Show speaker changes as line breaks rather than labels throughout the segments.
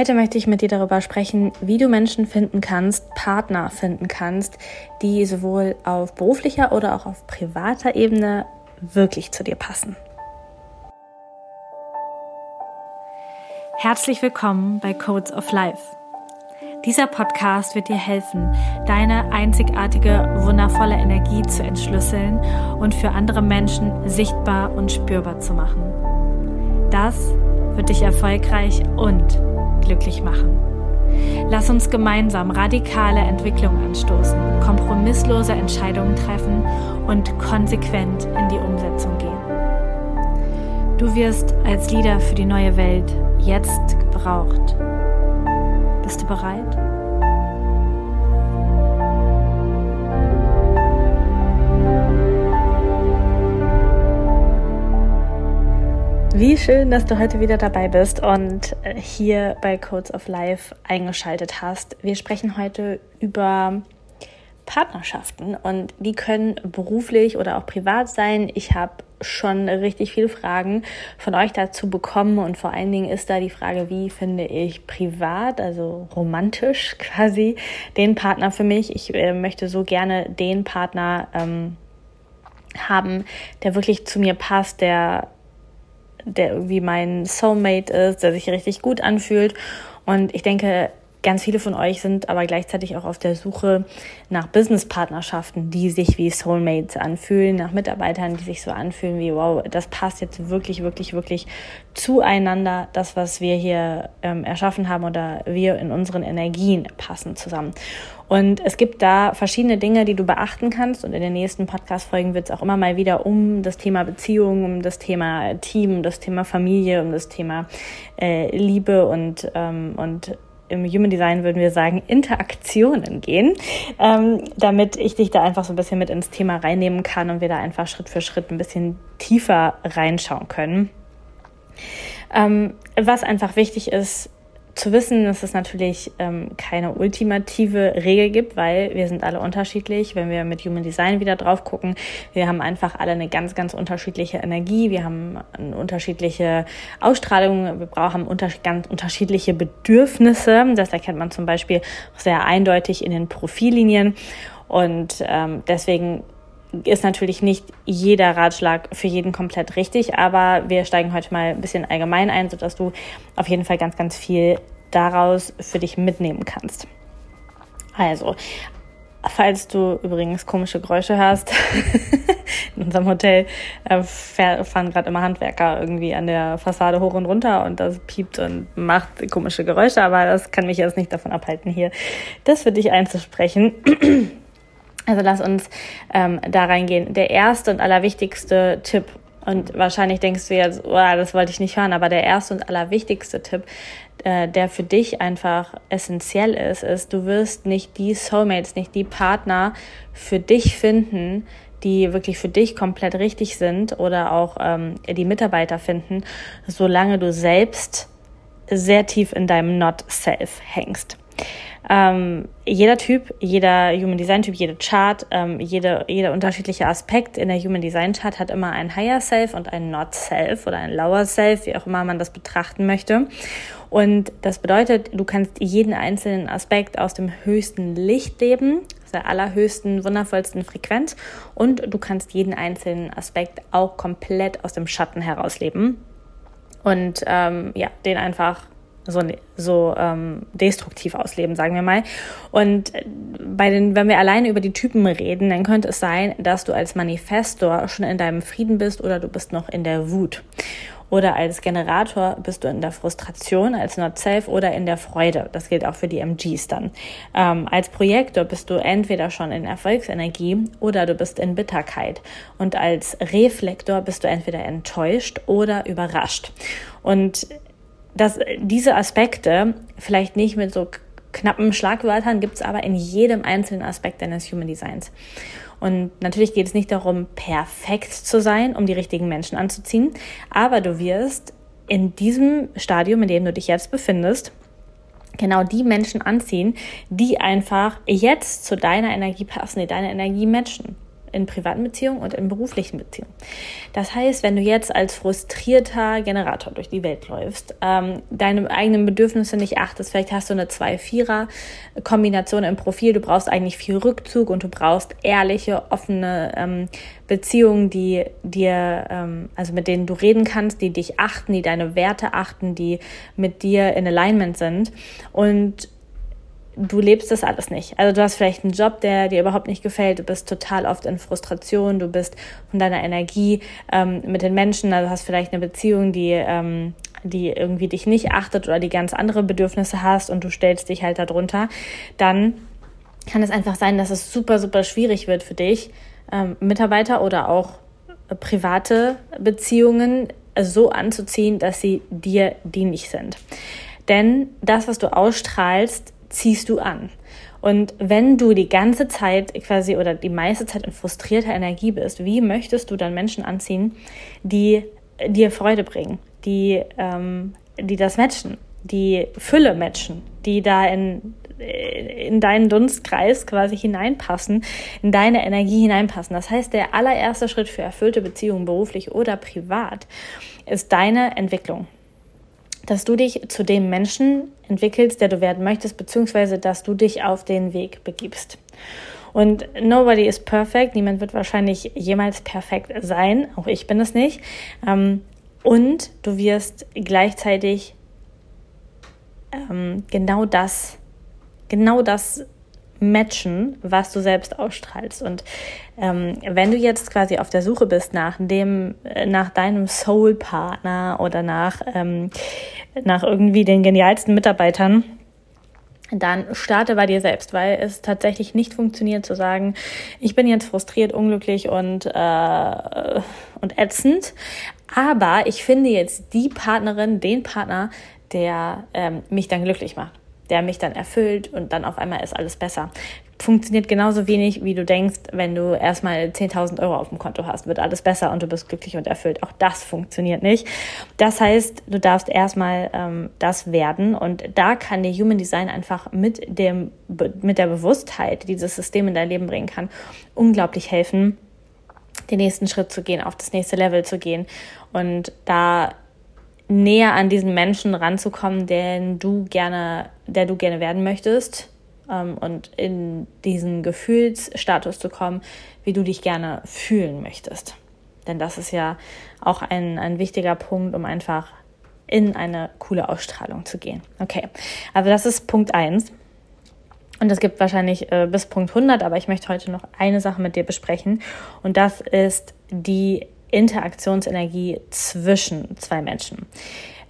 Heute möchte ich mit dir darüber sprechen, wie du Menschen finden kannst, Partner finden kannst, die sowohl auf beruflicher oder auch auf privater Ebene wirklich zu dir passen. Herzlich willkommen bei Codes of Life. Dieser Podcast wird dir helfen, deine einzigartige, wundervolle Energie zu entschlüsseln und für andere Menschen sichtbar und spürbar zu machen. Das wird dich erfolgreich und glücklich machen. Lass uns gemeinsam radikale Entwicklung anstoßen, kompromisslose Entscheidungen treffen und konsequent in die Umsetzung gehen. Du wirst als Leader für die neue Welt jetzt gebraucht. Bist du bereit? Wie schön, dass du heute wieder dabei bist und äh, hier bei Codes of Life eingeschaltet hast. Wir sprechen heute über Partnerschaften und die können beruflich oder auch privat sein. Ich habe schon richtig viele Fragen von euch dazu bekommen und vor allen Dingen ist da die Frage, wie finde ich privat, also romantisch quasi, den Partner für mich. Ich äh, möchte so gerne den Partner ähm, haben, der wirklich zu mir passt, der der irgendwie mein Soulmate ist, der sich richtig gut anfühlt. Und ich denke, Ganz viele von euch sind aber gleichzeitig auch auf der Suche nach Businesspartnerschaften, die sich wie Soulmates anfühlen, nach Mitarbeitern, die sich so anfühlen wie, wow, das passt jetzt wirklich, wirklich, wirklich zueinander, das, was wir hier ähm, erschaffen haben oder wir in unseren Energien passen zusammen. Und es gibt da verschiedene Dinge, die du beachten kannst. Und in den nächsten Podcast-Folgen wird es auch immer mal wieder um das Thema Beziehung, um das Thema Team, um das Thema Familie, um das Thema äh, Liebe und, ähm, und im Human Design würden wir sagen, Interaktionen gehen, ähm, damit ich dich da einfach so ein bisschen mit ins Thema reinnehmen kann und wir da einfach Schritt für Schritt ein bisschen tiefer reinschauen können. Ähm, was einfach wichtig ist, zu wissen, dass es natürlich ähm, keine ultimative Regel gibt, weil wir sind alle unterschiedlich. Wenn wir mit Human Design wieder drauf gucken, wir haben einfach alle eine ganz, ganz unterschiedliche Energie, wir haben eine unterschiedliche Ausstrahlung, wir brauchen unter ganz unterschiedliche Bedürfnisse. Das erkennt man zum Beispiel sehr eindeutig in den Profillinien. Und ähm, deswegen ist natürlich nicht jeder Ratschlag für jeden komplett richtig, aber wir steigen heute mal ein bisschen allgemein ein, sodass du auf jeden Fall ganz, ganz viel daraus für dich mitnehmen kannst. Also, falls du übrigens komische Geräusche hast, in unserem Hotel äh, fahren gerade immer Handwerker irgendwie an der Fassade hoch und runter und das piept und macht komische Geräusche, aber das kann mich jetzt nicht davon abhalten, hier das für dich einzusprechen. Also lass uns ähm, da reingehen. Der erste und allerwichtigste Tipp, und wahrscheinlich denkst du jetzt, oh, das wollte ich nicht hören, aber der erste und allerwichtigste Tipp, äh, der für dich einfach essentiell ist, ist, du wirst nicht die Soulmates, nicht die Partner für dich finden, die wirklich für dich komplett richtig sind oder auch ähm, die Mitarbeiter finden, solange du selbst sehr tief in deinem Not-Self hängst. Ähm, jeder Typ, jeder Human Design Typ, jede Chart, ähm, jede, jeder unterschiedliche Aspekt in der Human Design Chart hat immer ein Higher Self und ein Not Self oder ein Lower Self, wie auch immer man das betrachten möchte. Und das bedeutet, du kannst jeden einzelnen Aspekt aus dem höchsten Licht leben, aus der allerhöchsten, wundervollsten Frequenz und du kannst jeden einzelnen Aspekt auch komplett aus dem Schatten herausleben und ähm, ja, den einfach so, so ähm, destruktiv ausleben, sagen wir mal. Und bei den, wenn wir alleine über die Typen reden, dann könnte es sein, dass du als Manifestor schon in deinem Frieden bist oder du bist noch in der Wut. Oder als Generator bist du in der Frustration, als Not Self oder in der Freude. Das gilt auch für die MGs dann. Ähm, als Projektor bist du entweder schon in Erfolgsenergie oder du bist in Bitterkeit. Und als Reflektor bist du entweder enttäuscht oder überrascht. Und dass diese Aspekte vielleicht nicht mit so knappen Schlagwörtern gibt es aber in jedem einzelnen Aspekt deines Human Designs. Und natürlich geht es nicht darum, perfekt zu sein, um die richtigen Menschen anzuziehen, aber du wirst in diesem Stadium, in dem du dich jetzt befindest, genau die Menschen anziehen, die einfach jetzt zu deiner Energie passen, die deine Energie matchen. In privaten Beziehungen und in beruflichen Beziehungen. Das heißt, wenn du jetzt als frustrierter Generator durch die Welt läufst, ähm, deine eigenen Bedürfnisse nicht achtest, vielleicht hast du eine 2-4er-Kombination im Profil, du brauchst eigentlich viel Rückzug und du brauchst ehrliche, offene ähm, Beziehungen, die dir, ähm, also mit denen du reden kannst, die dich achten, die deine Werte achten, die mit dir in Alignment sind und du lebst das alles nicht. Also du hast vielleicht einen Job, der dir überhaupt nicht gefällt, du bist total oft in Frustration, du bist von deiner Energie ähm, mit den Menschen, also hast vielleicht eine Beziehung, die, ähm, die irgendwie dich nicht achtet oder die ganz andere Bedürfnisse hast und du stellst dich halt darunter, dann kann es einfach sein, dass es super, super schwierig wird für dich, ähm, Mitarbeiter oder auch private Beziehungen so anzuziehen, dass sie dir dienlich sind. Denn das, was du ausstrahlst, ziehst du an. Und wenn du die ganze Zeit quasi oder die meiste Zeit in frustrierter Energie bist, wie möchtest du dann Menschen anziehen, die dir Freude bringen, die, ähm, die das matchen, die Fülle matchen, die da in, in deinen Dunstkreis quasi hineinpassen, in deine Energie hineinpassen. Das heißt, der allererste Schritt für erfüllte Beziehungen, beruflich oder privat, ist deine Entwicklung dass du dich zu dem Menschen entwickelst, der du werden möchtest, beziehungsweise dass du dich auf den Weg begibst. Und nobody is perfect. Niemand wird wahrscheinlich jemals perfekt sein. Auch ich bin es nicht. Ähm, und du wirst gleichzeitig ähm, genau das, genau das matchen, was du selbst ausstrahlst. Und ähm, wenn du jetzt quasi auf der Suche bist nach dem, äh, nach deinem Soul-Partner oder nach, ähm, nach irgendwie den genialsten Mitarbeitern, dann starte bei dir selbst, weil es tatsächlich nicht funktioniert zu sagen, ich bin jetzt frustriert, unglücklich und, äh, und ätzend, aber ich finde jetzt die Partnerin, den Partner, der ähm, mich dann glücklich macht der mich dann erfüllt und dann auf einmal ist alles besser. Funktioniert genauso wenig, wie du denkst, wenn du erstmal 10.000 Euro auf dem Konto hast, wird alles besser und du bist glücklich und erfüllt. Auch das funktioniert nicht. Das heißt, du darfst erstmal ähm, das werden und da kann dir Human Design einfach mit dem, mit der Bewusstheit, die dieses System in dein Leben bringen kann, unglaublich helfen, den nächsten Schritt zu gehen, auf das nächste Level zu gehen und da näher an diesen Menschen ranzukommen, den du gerne, der du gerne werden möchtest ähm, und in diesen Gefühlsstatus zu kommen, wie du dich gerne fühlen möchtest. Denn das ist ja auch ein, ein wichtiger Punkt, um einfach in eine coole Ausstrahlung zu gehen. Okay, also das ist Punkt eins Und es gibt wahrscheinlich äh, bis Punkt 100, aber ich möchte heute noch eine Sache mit dir besprechen. Und das ist die Interaktionsenergie zwischen zwei Menschen.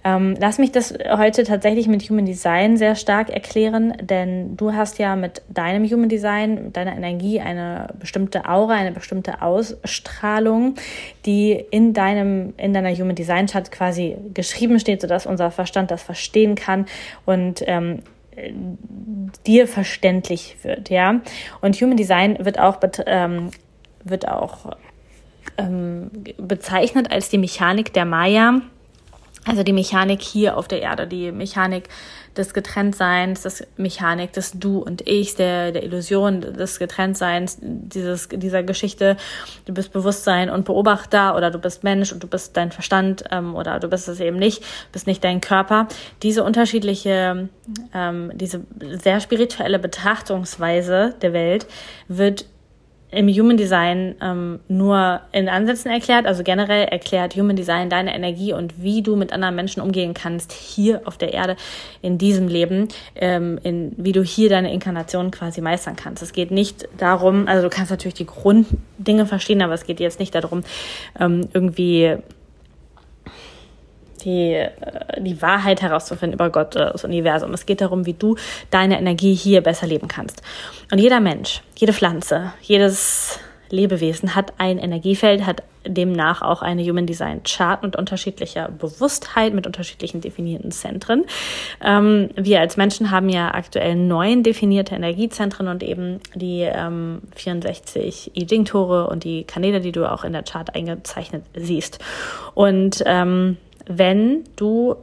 Ähm, lass mich das heute tatsächlich mit Human Design sehr stark erklären, denn du hast ja mit deinem Human Design, mit deiner Energie eine bestimmte Aura, eine bestimmte Ausstrahlung, die in deinem, in deiner Human Design Chart quasi geschrieben steht, sodass unser Verstand das verstehen kann und ähm, dir verständlich wird, ja. Und Human Design wird auch, ähm, wird auch ähm, bezeichnet als die Mechanik der Maya. Also die Mechanik hier auf der Erde, die Mechanik des Getrenntseins, das Mechanik des Du und Ich, der, der Illusion des Getrenntseins, dieses, dieser Geschichte, du bist Bewusstsein und Beobachter oder du bist Mensch und du bist dein Verstand ähm, oder du bist es eben nicht, bist nicht dein Körper. Diese unterschiedliche, ähm, diese sehr spirituelle Betrachtungsweise der Welt wird im Human Design ähm, nur in Ansätzen erklärt, also generell erklärt Human Design deine Energie und wie du mit anderen Menschen umgehen kannst hier auf der Erde in diesem Leben, ähm, in, wie du hier deine Inkarnation quasi meistern kannst. Es geht nicht darum, also du kannst natürlich die Grunddinge verstehen, aber es geht jetzt nicht darum, ähm, irgendwie die, äh, die Wahrheit herauszufinden über Gott oder das Universum. Es geht darum, wie du deine Energie hier besser leben kannst. Und jeder Mensch, jede Pflanze, jedes Lebewesen hat ein Energiefeld, hat demnach auch eine Human Design Chart mit unterschiedlicher Bewusstheit, mit unterschiedlichen definierten Zentren. Ähm, wir als Menschen haben ja aktuell neun definierte Energiezentren und eben die ähm, 64 I Ching-Tore und die Kanäle, die du auch in der Chart eingezeichnet siehst. Und ähm, wenn du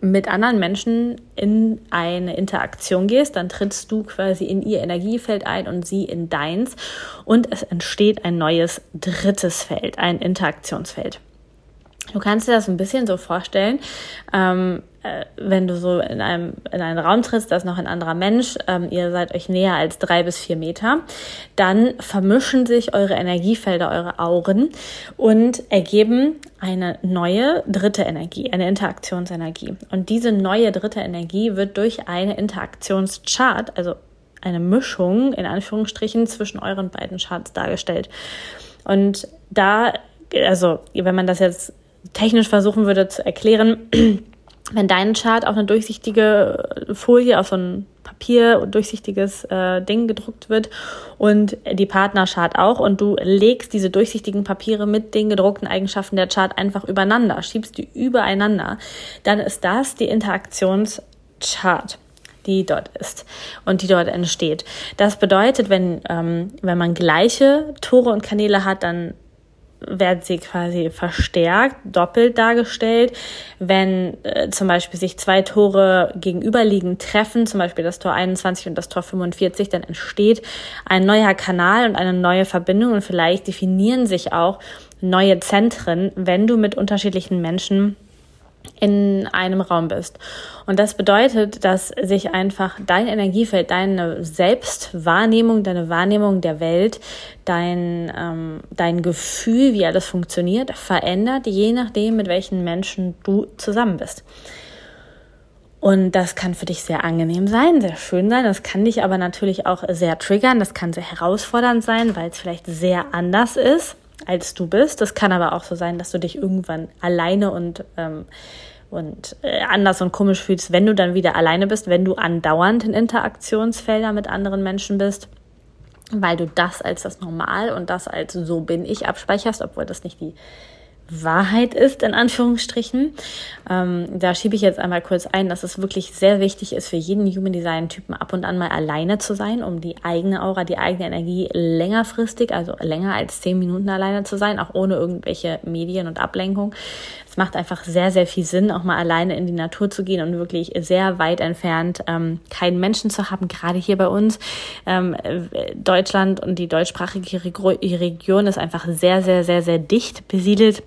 mit anderen Menschen in eine Interaktion gehst, dann trittst du quasi in ihr Energiefeld ein und sie in deins und es entsteht ein neues drittes Feld, ein Interaktionsfeld. Du kannst dir das ein bisschen so vorstellen, ähm, äh, wenn du so in einem in einen Raum trittst, da ist noch ein anderer Mensch, ähm, ihr seid euch näher als drei bis vier Meter, dann vermischen sich eure Energiefelder, eure Auren und ergeben eine neue dritte Energie, eine Interaktionsenergie. Und diese neue dritte Energie wird durch eine Interaktionschart, also eine Mischung in Anführungsstrichen zwischen euren beiden Charts dargestellt. Und da, also wenn man das jetzt technisch versuchen würde zu erklären, wenn dein Chart auf eine durchsichtige Folie, auf so ein Papier, durchsichtiges äh, Ding gedruckt wird und die Partnerchart auch und du legst diese durchsichtigen Papiere mit den gedruckten Eigenschaften der Chart einfach übereinander, schiebst die übereinander, dann ist das die Interaktionschart die dort ist und die dort entsteht. Das bedeutet, wenn, ähm, wenn man gleiche Tore und Kanäle hat, dann werden sie quasi verstärkt, doppelt dargestellt. Wenn äh, zum Beispiel sich zwei Tore gegenüberliegend treffen, zum Beispiel das Tor 21 und das Tor 45, dann entsteht ein neuer Kanal und eine neue Verbindung und vielleicht definieren sich auch neue Zentren, wenn du mit unterschiedlichen Menschen in einem Raum bist. Und das bedeutet, dass sich einfach dein Energiefeld, deine Selbstwahrnehmung, deine Wahrnehmung der Welt, dein, ähm, dein Gefühl, wie alles funktioniert, verändert, je nachdem, mit welchen Menschen du zusammen bist. Und das kann für dich sehr angenehm sein, sehr schön sein. Das kann dich aber natürlich auch sehr triggern. Das kann sehr herausfordernd sein, weil es vielleicht sehr anders ist als du bist. Das kann aber auch so sein, dass du dich irgendwann alleine und, ähm, und äh, anders und komisch fühlst, wenn du dann wieder alleine bist, wenn du andauernd in Interaktionsfelder mit anderen Menschen bist, weil du das als das Normal und das als so bin ich abspeicherst, obwohl das nicht die Wahrheit ist, in Anführungsstrichen. Ähm, da schiebe ich jetzt einmal kurz ein, dass es wirklich sehr wichtig ist, für jeden Human Design Typen ab und an mal alleine zu sein, um die eigene Aura, die eigene Energie längerfristig, also länger als zehn Minuten alleine zu sein, auch ohne irgendwelche Medien und Ablenkung. Es macht einfach sehr, sehr viel Sinn, auch mal alleine in die Natur zu gehen und wirklich sehr weit entfernt ähm, keinen Menschen zu haben, gerade hier bei uns. Ähm, Deutschland und die deutschsprachige Region ist einfach sehr, sehr, sehr, sehr dicht besiedelt.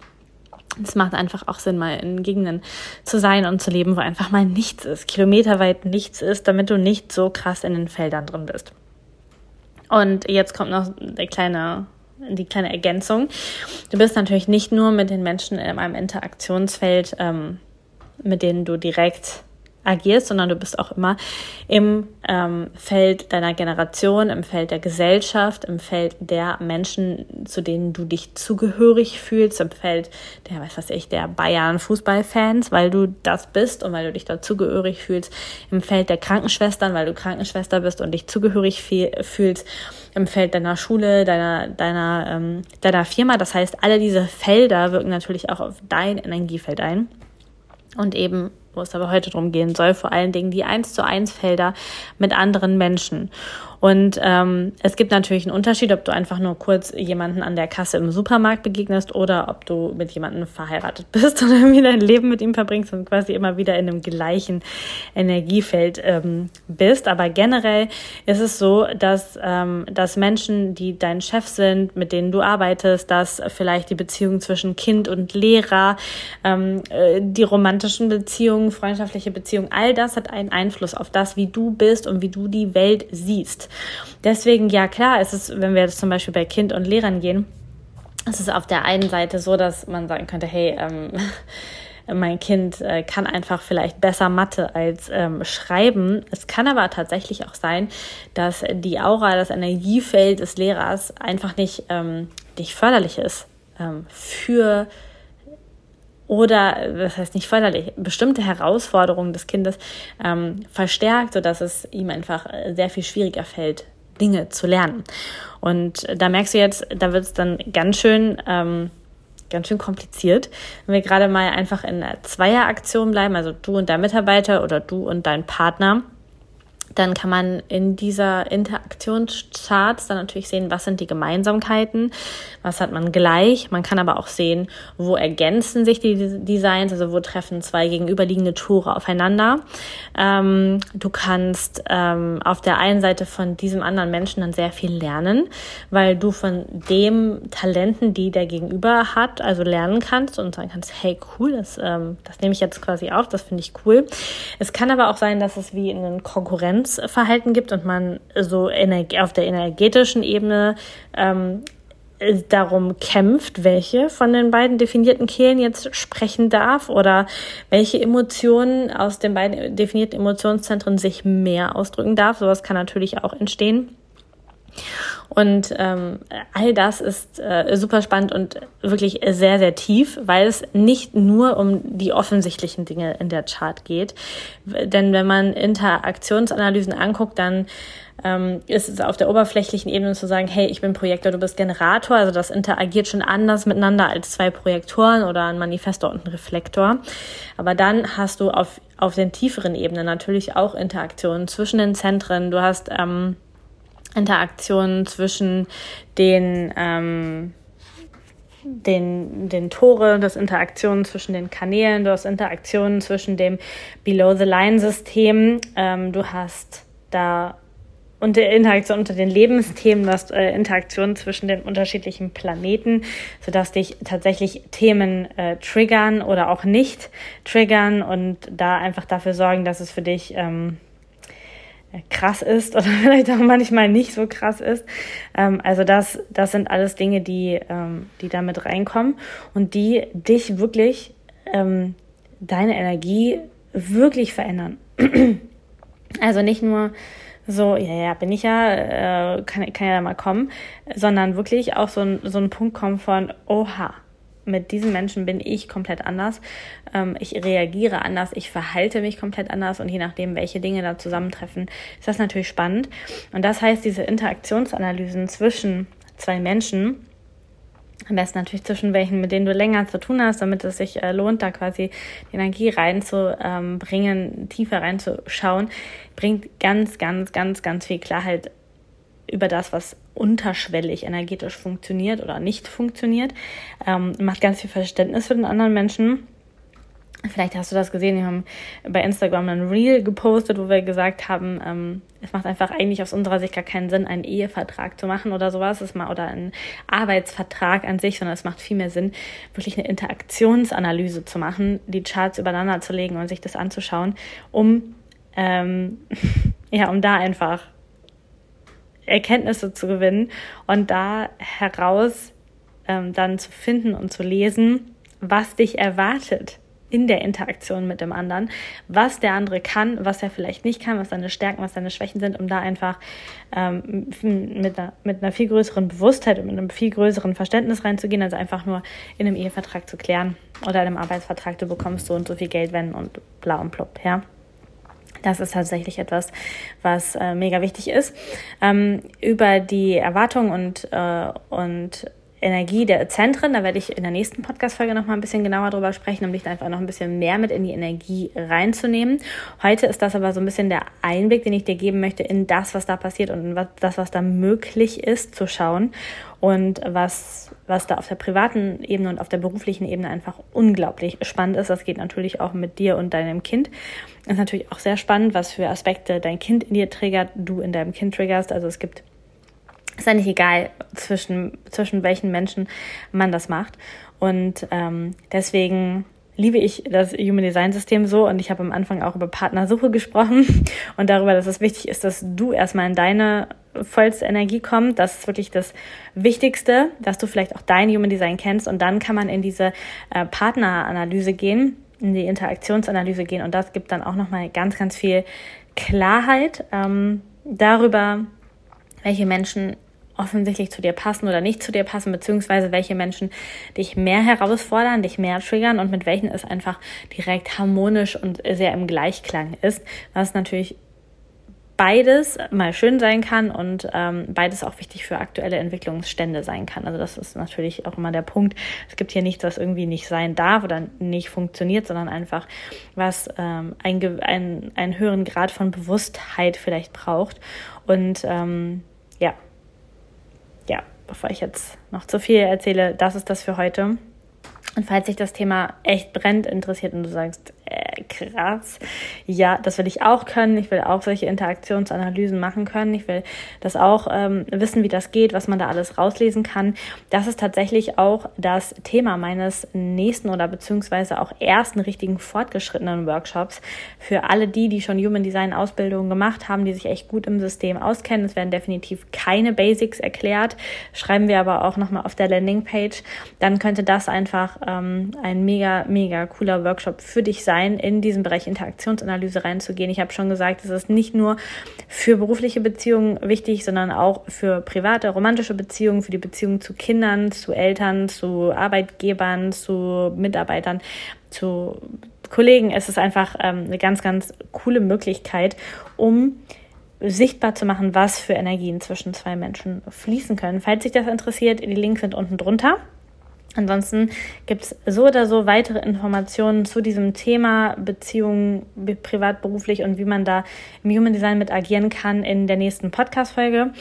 Es macht einfach auch Sinn, mal in Gegenden zu sein und zu leben, wo einfach mal nichts ist, kilometerweit nichts ist, damit du nicht so krass in den Feldern drin bist. Und jetzt kommt noch der kleine, die kleine Ergänzung. Du bist natürlich nicht nur mit den Menschen in einem Interaktionsfeld, ähm, mit denen du direkt agierst, sondern du bist auch immer im ähm, Feld deiner Generation, im Feld der Gesellschaft, im Feld der Menschen, zu denen du dich zugehörig fühlst, im Feld der, was weiß ich, der Bayern Fußballfans, weil du das bist und weil du dich dazugehörig fühlst, im Feld der Krankenschwestern, weil du Krankenschwester bist und dich zugehörig fühlst, im Feld deiner Schule, deiner, deiner, ähm, deiner Firma. Das heißt, alle diese Felder wirken natürlich auch auf dein Energiefeld ein. Und eben wo es aber heute drum gehen soll, vor allen Dingen die eins zu eins Felder mit anderen Menschen. Und ähm, es gibt natürlich einen Unterschied, ob du einfach nur kurz jemanden an der Kasse im Supermarkt begegnest oder ob du mit jemandem verheiratet bist und irgendwie dein Leben mit ihm verbringst und quasi immer wieder in dem gleichen Energiefeld ähm, bist. Aber generell ist es so, dass, ähm, dass Menschen, die dein Chef sind, mit denen du arbeitest, dass vielleicht die Beziehung zwischen Kind und Lehrer, ähm, äh, die romantischen Beziehungen, freundschaftliche Beziehungen, all das hat einen Einfluss auf das, wie du bist und wie du die Welt siehst. Deswegen, ja klar, ist es, wenn wir jetzt zum Beispiel bei Kind und Lehrern gehen, ist es auf der einen Seite so, dass man sagen könnte, hey, ähm, mein Kind äh, kann einfach vielleicht besser Mathe als ähm, Schreiben. Es kann aber tatsächlich auch sein, dass die Aura, das Energiefeld des Lehrers einfach nicht, ähm, nicht förderlich ist ähm, für oder, das heißt nicht förderlich, bestimmte Herausforderungen des Kindes ähm, verstärkt, sodass es ihm einfach sehr viel schwieriger fällt, Dinge zu lernen. Und da merkst du jetzt, da wird es dann ganz schön, ähm, ganz schön kompliziert. Wenn wir gerade mal einfach in einer Zweieraktion bleiben, also du und dein Mitarbeiter oder du und dein Partner, dann kann man in dieser Interaktionscharts dann natürlich sehen, was sind die Gemeinsamkeiten, was hat man gleich. Man kann aber auch sehen, wo ergänzen sich die Designs, also wo treffen zwei gegenüberliegende Tore aufeinander. Ähm, du kannst ähm, auf der einen Seite von diesem anderen Menschen dann sehr viel lernen, weil du von dem Talenten, die der Gegenüber hat, also lernen kannst und sagen kannst, hey cool, das, ähm, das nehme ich jetzt quasi auf, das finde ich cool. Es kann aber auch sein, dass es wie in einem Konkurrenz Konkurrenzverhalten gibt und man so auf der energetischen Ebene ähm, darum kämpft, welche von den beiden definierten Kehlen jetzt sprechen darf oder welche Emotionen aus den beiden definierten Emotionszentren sich mehr ausdrücken darf. Sowas kann natürlich auch entstehen. Und ähm, all das ist äh, super spannend und wirklich sehr, sehr tief, weil es nicht nur um die offensichtlichen Dinge in der Chart geht. Denn wenn man Interaktionsanalysen anguckt, dann ähm, ist es auf der oberflächlichen Ebene zu sagen, hey, ich bin Projektor, du bist Generator, also das interagiert schon anders miteinander als zwei Projektoren oder ein Manifestor und ein Reflektor. Aber dann hast du auf, auf den tieferen Ebenen natürlich auch Interaktionen zwischen den Zentren. Du hast ähm, Interaktionen zwischen den, ähm, den, den Tore, das Interaktionen zwischen den Kanälen, du hast Interaktionen zwischen dem Below-the-Line-System, ähm, du hast da und der Interaktion unter den Lebensthemen, du hast äh, Interaktionen zwischen den unterschiedlichen Planeten, sodass dich tatsächlich Themen äh, triggern oder auch nicht triggern und da einfach dafür sorgen, dass es für dich ähm, krass ist oder vielleicht auch manchmal nicht so krass ist. Ähm, also das, das sind alles Dinge, die, ähm, die damit reinkommen und die dich wirklich, ähm, deine Energie wirklich verändern. also nicht nur so, ja, ja, bin ich ja, äh, kann, kann ja da mal kommen, sondern wirklich auch so ein, so ein Punkt kommen von, oha, mit diesen Menschen bin ich komplett anders. Ähm, ich reagiere anders, ich verhalte mich komplett anders und je nachdem, welche Dinge da zusammentreffen, ist das natürlich spannend. Und das heißt, diese Interaktionsanalysen zwischen zwei Menschen, am besten natürlich zwischen welchen, mit denen du länger zu tun hast, damit es sich äh, lohnt, da quasi die Energie reinzubringen, tiefer reinzuschauen, bringt ganz, ganz, ganz, ganz viel Klarheit über das, was unterschwellig energetisch funktioniert oder nicht funktioniert. Ähm, macht ganz viel Verständnis für den anderen Menschen. Vielleicht hast du das gesehen, wir haben bei Instagram ein Reel gepostet, wo wir gesagt haben, ähm, es macht einfach eigentlich aus unserer Sicht gar keinen Sinn, einen Ehevertrag zu machen oder sowas, es mal, oder einen Arbeitsvertrag an sich, sondern es macht viel mehr Sinn, wirklich eine Interaktionsanalyse zu machen, die Charts übereinander zu legen und sich das anzuschauen, um ähm, ja, um da einfach Erkenntnisse zu gewinnen und da heraus ähm, dann zu finden und zu lesen, was dich erwartet in der Interaktion mit dem anderen, was der andere kann, was er vielleicht nicht kann, was seine Stärken, was seine Schwächen sind, um da einfach ähm, mit, einer, mit einer viel größeren Bewusstheit und mit einem viel größeren Verständnis reinzugehen, als einfach nur in einem Ehevertrag zu klären oder in einem Arbeitsvertrag, du bekommst so und so viel Geld, wenn und bla und plupp, ja. Das ist tatsächlich etwas, was äh, mega wichtig ist. Ähm, über die Erwartungen und, äh, und Energie der Zentren, da werde ich in der nächsten Podcast-Folge nochmal ein bisschen genauer drüber sprechen, um dich einfach noch ein bisschen mehr mit in die Energie reinzunehmen. Heute ist das aber so ein bisschen der Einblick, den ich dir geben möchte in das, was da passiert und in was, das, was da möglich ist, zu schauen und was, was da auf der privaten Ebene und auf der beruflichen Ebene einfach unglaublich spannend ist. Das geht natürlich auch mit dir und deinem Kind. Ist natürlich auch sehr spannend, was für Aspekte dein Kind in dir triggert, du in deinem Kind triggerst. Also es gibt ist eigentlich egal, zwischen, zwischen welchen Menschen man das macht. Und ähm, deswegen liebe ich das Human Design System so und ich habe am Anfang auch über Partnersuche gesprochen und darüber, dass es wichtig ist, dass du erstmal in deine vollste Energie kommst. Das ist wirklich das Wichtigste, dass du vielleicht auch dein Human Design kennst und dann kann man in diese äh, Partneranalyse gehen, in die Interaktionsanalyse gehen und das gibt dann auch nochmal ganz, ganz viel Klarheit ähm, darüber, welche Menschen offensichtlich zu dir passen oder nicht zu dir passen, beziehungsweise welche Menschen dich mehr herausfordern, dich mehr triggern und mit welchen es einfach direkt harmonisch und sehr im Gleichklang ist, was natürlich beides mal schön sein kann und ähm, beides auch wichtig für aktuelle Entwicklungsstände sein kann. Also das ist natürlich auch immer der Punkt. Es gibt hier nichts, was irgendwie nicht sein darf oder nicht funktioniert, sondern einfach was ähm, ein, ein, einen höheren Grad von Bewusstheit vielleicht braucht. Und ähm, bevor ich jetzt noch zu viel erzähle, das ist das für heute. Und falls sich das Thema echt brennt interessiert und du sagst, äh, krass, ja, das will ich auch können. Ich will auch solche Interaktionsanalysen machen können. Ich will das auch ähm, wissen, wie das geht, was man da alles rauslesen kann. Das ist tatsächlich auch das Thema meines nächsten oder beziehungsweise auch ersten richtigen fortgeschrittenen Workshops für alle die, die schon Human Design Ausbildungen gemacht haben, die sich echt gut im System auskennen. Es werden definitiv keine Basics erklärt. Schreiben wir aber auch nochmal auf der Landingpage. Dann könnte das einfach ähm, ein mega, mega cooler Workshop für dich sein, in diesen Bereich Interaktionsanalyse reinzugehen. Ich habe schon gesagt, es ist nicht nur für berufliche Beziehungen wichtig, sondern auch für private, romantische Beziehungen, für die Beziehungen zu Kindern, zu Eltern, zu Arbeitgebern, zu Mitarbeitern, zu Kollegen. Es ist einfach ähm, eine ganz, ganz coole Möglichkeit, um sichtbar zu machen, was für Energien zwischen zwei Menschen fließen können. Falls sich das interessiert, die Links sind unten drunter. Ansonsten gibt es so oder so weitere Informationen zu diesem Thema Beziehungen privat, beruflich und wie man da im Human Design mit agieren kann in der nächsten Podcast-Folge.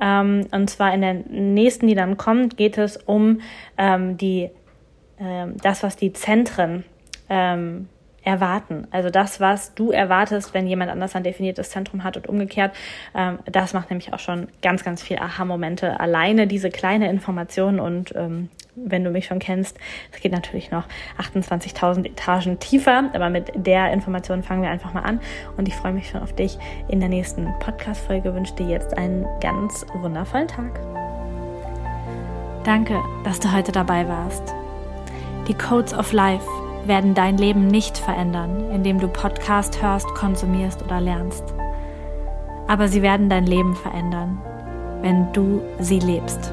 Ähm, und zwar in der nächsten, die dann kommt, geht es um ähm, die, äh, das, was die Zentren ähm, erwarten. Also das, was du erwartest, wenn jemand anders ein definiertes Zentrum hat und umgekehrt. Ähm, das macht nämlich auch schon ganz, ganz viel Aha-Momente. Alleine diese kleine Information und ähm, wenn du mich schon kennst, es geht natürlich noch 28.000 Etagen tiefer, aber mit der Information fangen wir einfach mal an und ich freue mich schon auf dich in der nächsten Podcast-Folge. Wünsche dir jetzt einen ganz wundervollen Tag. Danke, dass du heute dabei warst. Die Codes of Life werden dein Leben nicht verändern, indem du Podcast hörst, konsumierst oder lernst. Aber sie werden dein Leben verändern, wenn du sie lebst.